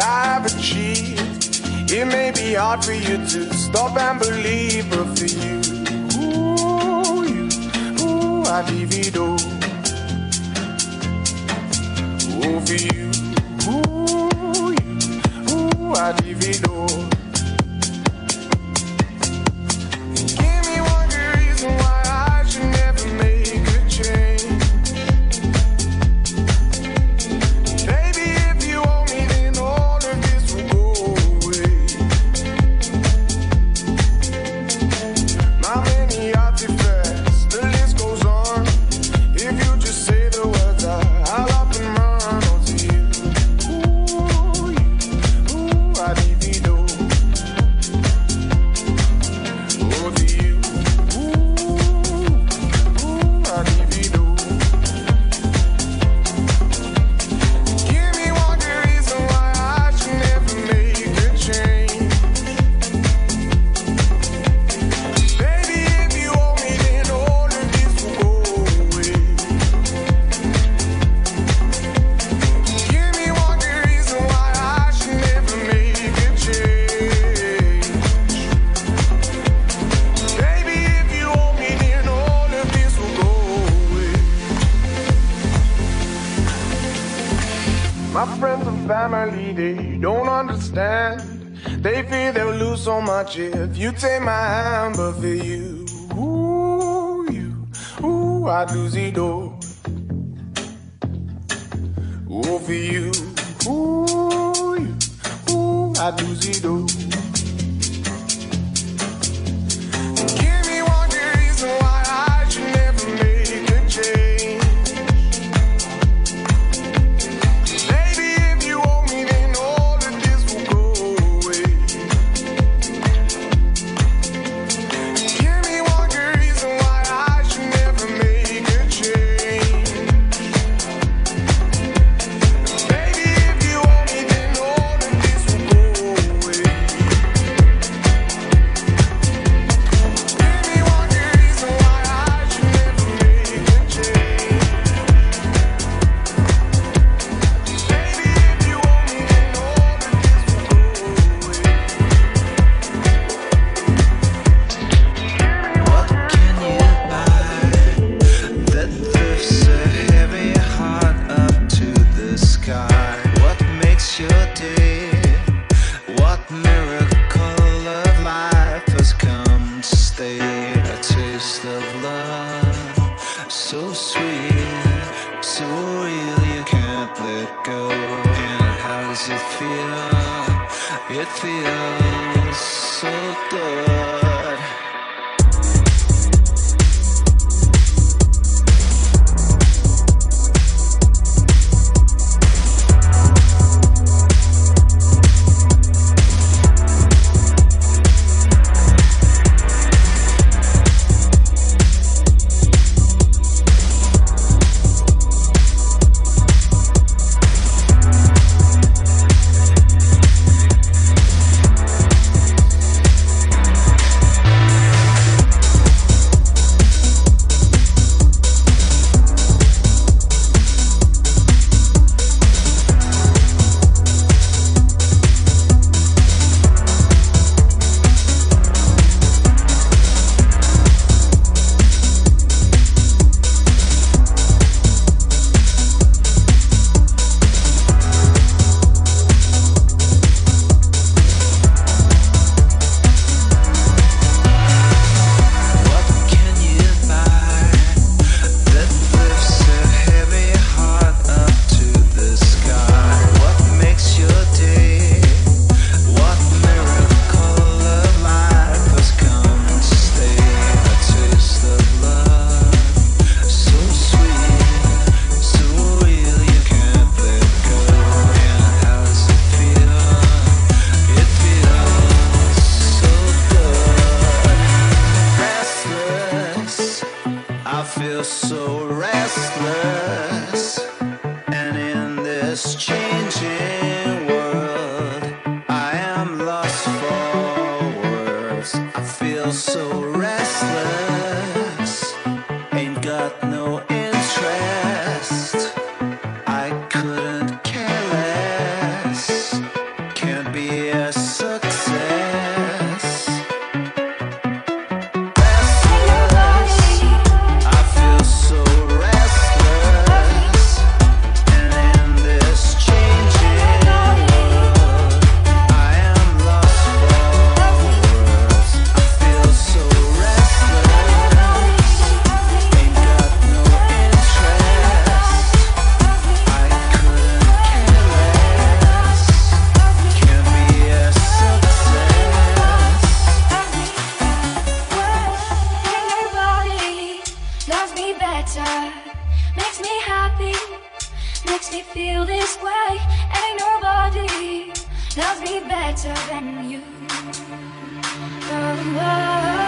I've achieved. It may be hard for you to stop and believe, but for you, ooh, you, ooh, I divido. Oh, for you, ooh, you, ooh, I divido. feels so good. has. me better, makes me happy, makes me feel this way. Ain't nobody loves me better than you. Oh, oh. oh.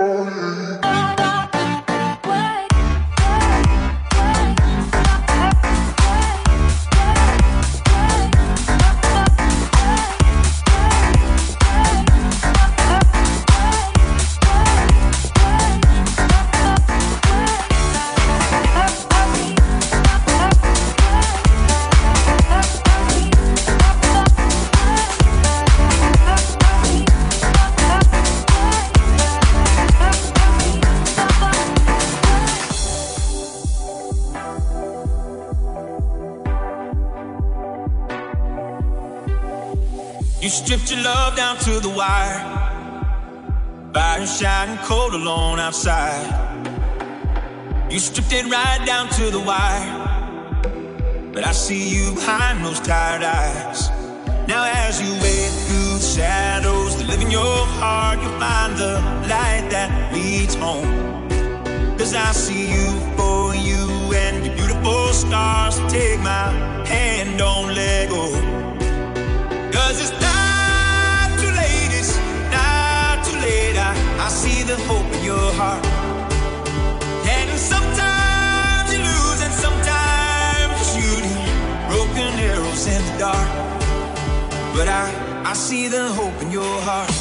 Ain't cold alone outside. You stripped it right down to the wire. But I see you behind those tired eyes. Now, as you wade through the shadows that live in your heart, you'll find the light that leads home. Cause I see you for you and your beautiful scars. Take my hand, don't let go. Cause it's hope in your heart. And sometimes you lose, and sometimes you're broken arrows in the dark. But I, I see the hope in your heart.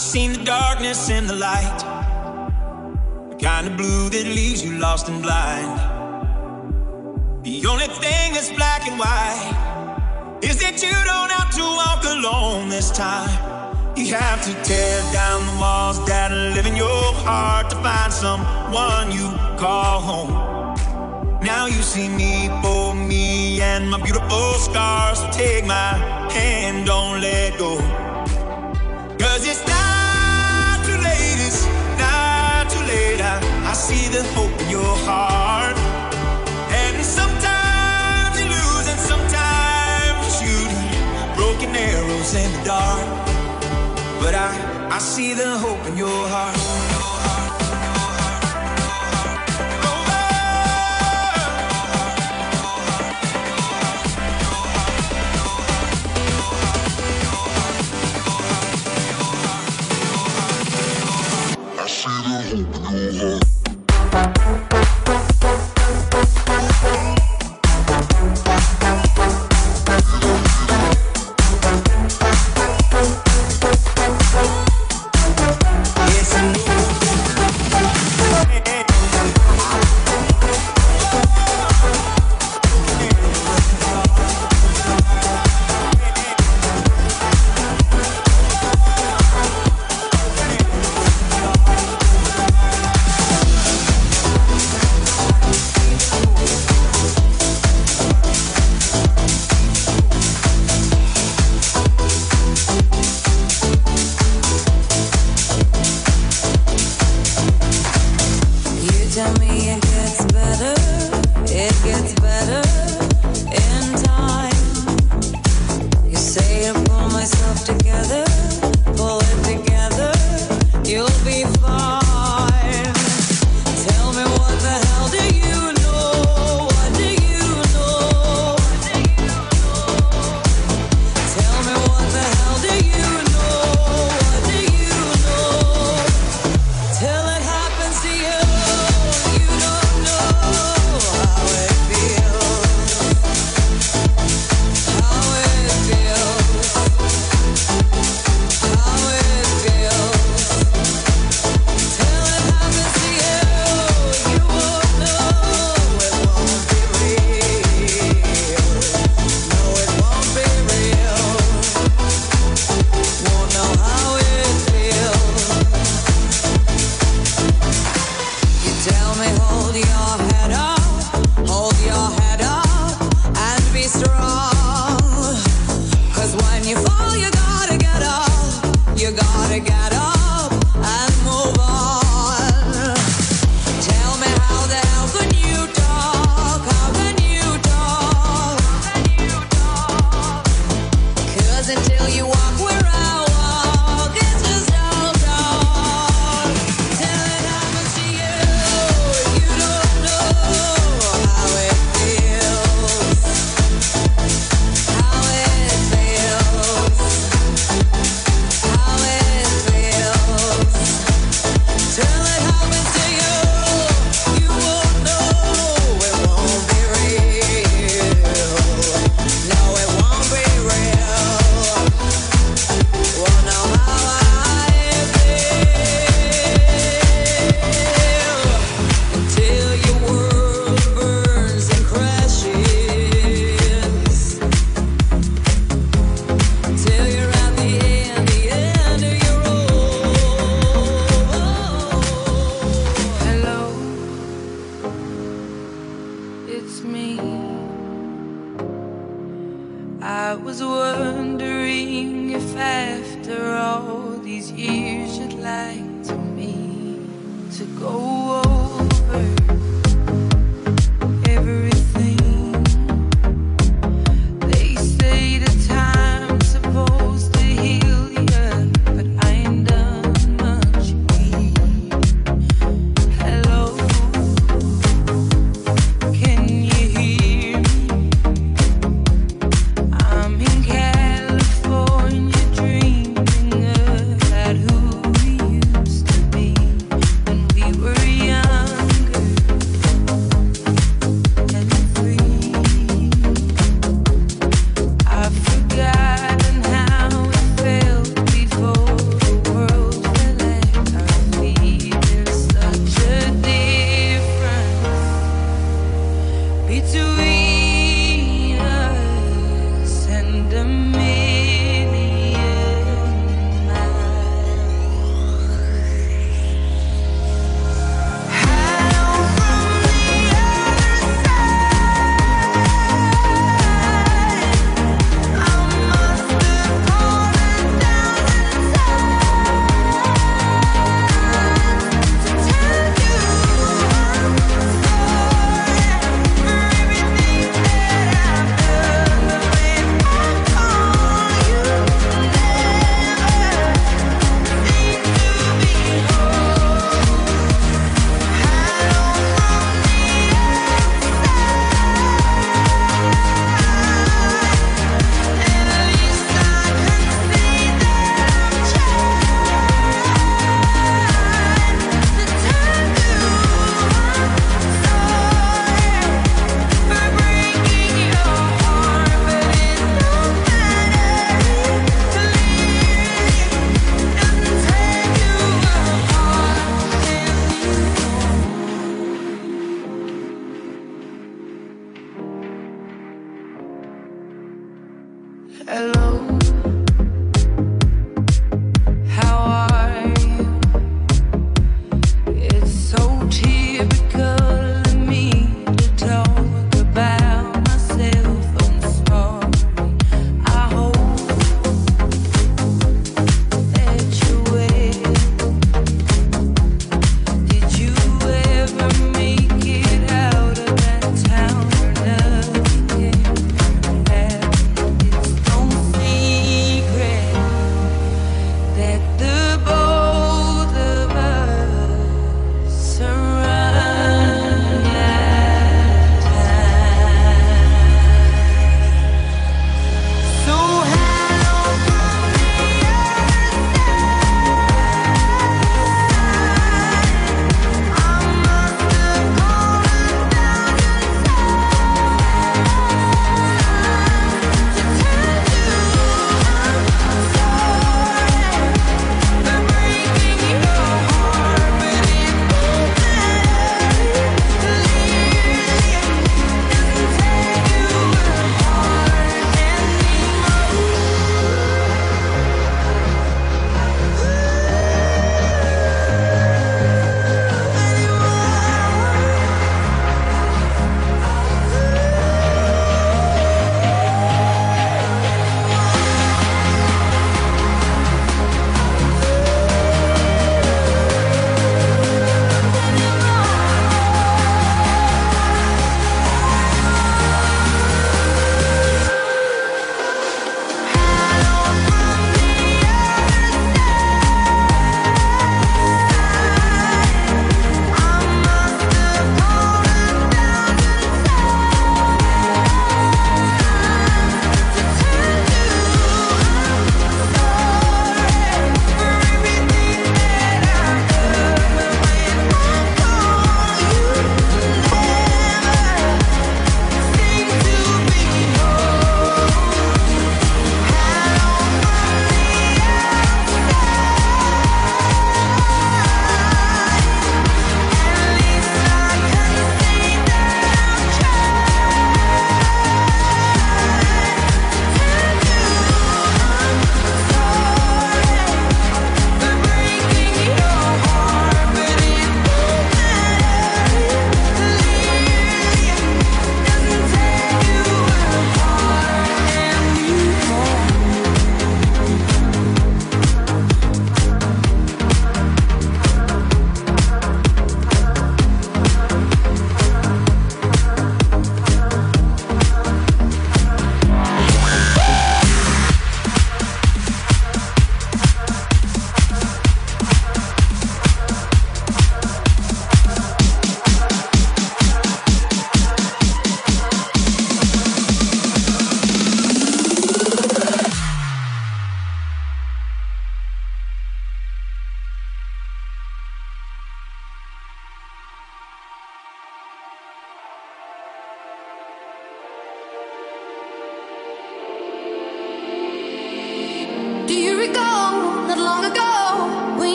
Seen the darkness and the light. The kind of blue that leaves you lost and blind. The only thing that's black and white is that you don't have to walk alone this time. You have to tear down the walls that live in your heart to find someone you call home. Now you see me for me and my beautiful scars. Take my hand, don't let go. See the hope in your heart. And sometimes you lose, and sometimes you shoot broken arrows in the dark. But I, I see the hope in your heart.